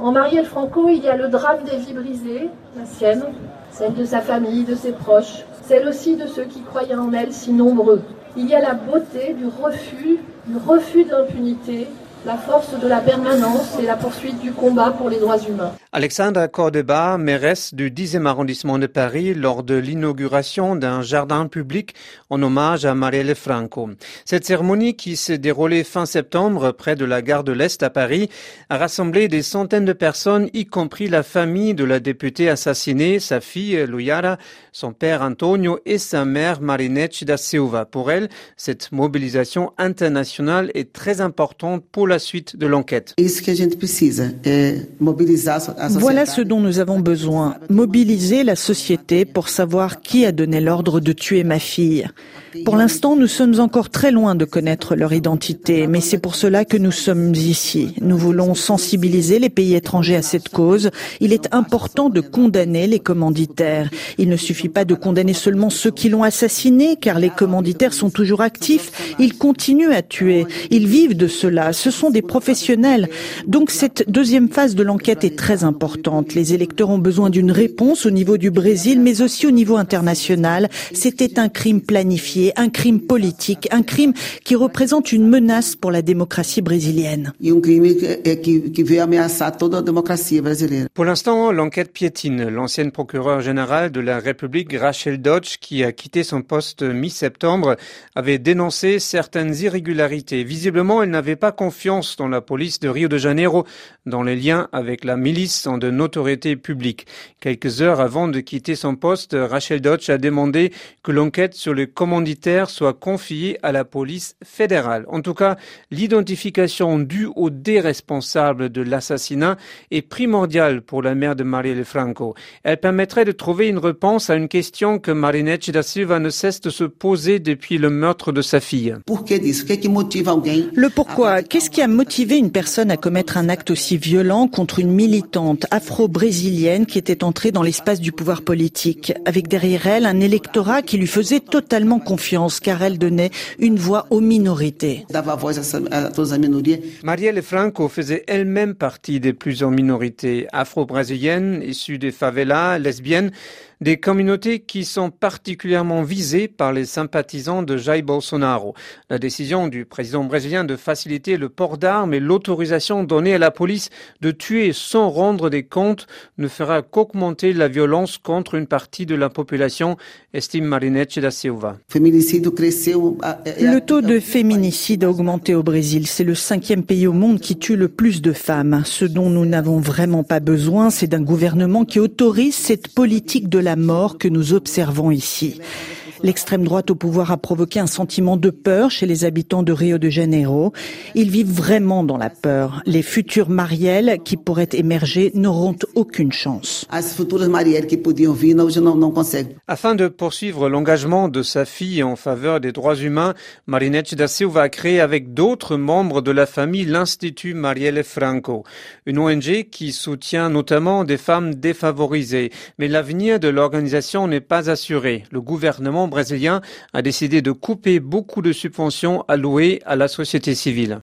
En Marielle Franco, il y a le drame des vies brisées, la sienne, celle de sa famille, de ses proches, celle aussi de ceux qui croyaient en elle si nombreux. Il y a la beauté du refus, du refus d'impunité, la force de la permanence et la poursuite du combat pour les droits humains. Alexandra Cordeba, mairesse du 10e arrondissement de Paris, lors de l'inauguration d'un jardin public en hommage à Marielle Franco. Cette cérémonie, qui s'est déroulée fin septembre près de la gare de l'Est à Paris, a rassemblé des centaines de personnes, y compris la famille de la députée assassinée, sa fille Luyara, son père Antonio et sa mère Marinette da Silva. Pour elle, cette mobilisation internationale est très importante pour la suite de l'enquête. Voilà ce dont nous avons besoin. Mobiliser la société pour savoir qui a donné l'ordre de tuer ma fille. Pour l'instant, nous sommes encore très loin de connaître leur identité, mais c'est pour cela que nous sommes ici. Nous voulons sensibiliser les pays étrangers à cette cause. Il est important de condamner les commanditaires. Il ne suffit pas de condamner seulement ceux qui l'ont assassiné, car les commanditaires sont toujours actifs. Ils continuent à tuer. Ils vivent de cela. Ce sont des professionnels. Donc cette deuxième phase de l'enquête est très importante. Les électeurs ont besoin d'une réponse au niveau du Brésil, mais aussi au niveau international. C'était un crime planifié, un crime politique, un crime qui représente une menace pour la démocratie brésilienne. Pour l'instant, l'enquête piétine. L'ancienne procureure générale de la République, Rachel Dodge, qui a quitté son poste mi-septembre, avait dénoncé certaines irrégularités. Visiblement, elle n'avait pas confiance dans la police de Rio de Janeiro, dans les liens avec la milice de notoriété publique. Quelques heures avant de quitter son poste, Rachel Dodge a demandé que l'enquête sur les commanditaires soit confiée à la police fédérale. En tout cas, l'identification due aux des responsables de l'assassinat est primordiale pour la mère de Marielle Franco. Elle permettrait de trouver une réponse à une question que Marinette da Silva ne cesse de se poser depuis le meurtre de sa fille. Le pourquoi Qu'est-ce qui a motivé une personne à commettre un acte aussi violent contre une militante afro-brésilienne qui était entrée dans l'espace du pouvoir politique, avec derrière elle un électorat qui lui faisait totalement confiance car elle donnait une voix aux minorités. Marielle Franco faisait elle-même partie des plusieurs minorités afro-brésiliennes issues des favelas, lesbiennes, des communautés qui sont particulièrement visées par les sympathisants de Jair Bolsonaro. La décision du président brésilien de faciliter le port d'armes et l'autorisation donnée à la police de tuer sans rendre des comptes ne fera qu'augmenter la violence contre une partie de la population, estime Marinette da Silva. Le taux de féminicide a augmenté au Brésil. C'est le cinquième pays au monde qui tue le plus de femmes. Ce dont nous n'avons vraiment pas besoin, c'est d'un gouvernement qui autorise cette politique de la mort que nous observons ici. L'extrême droite au pouvoir a provoqué un sentiment de peur chez les habitants de Rio de Janeiro. Ils vivent vraiment dans la peur. Les futures Marielles qui pourraient émerger n'auront aucune chance. Afin de poursuivre l'engagement de sa fille en faveur des droits humains, Marinette da Silva a créé avec d'autres membres de la famille l'Institut Marielle Franco, une ONG qui soutient notamment des femmes défavorisées. Mais l'avenir de l'organisation n'est pas assuré. Le gouvernement brésilien a décidé de couper beaucoup de subventions allouées à la société civile.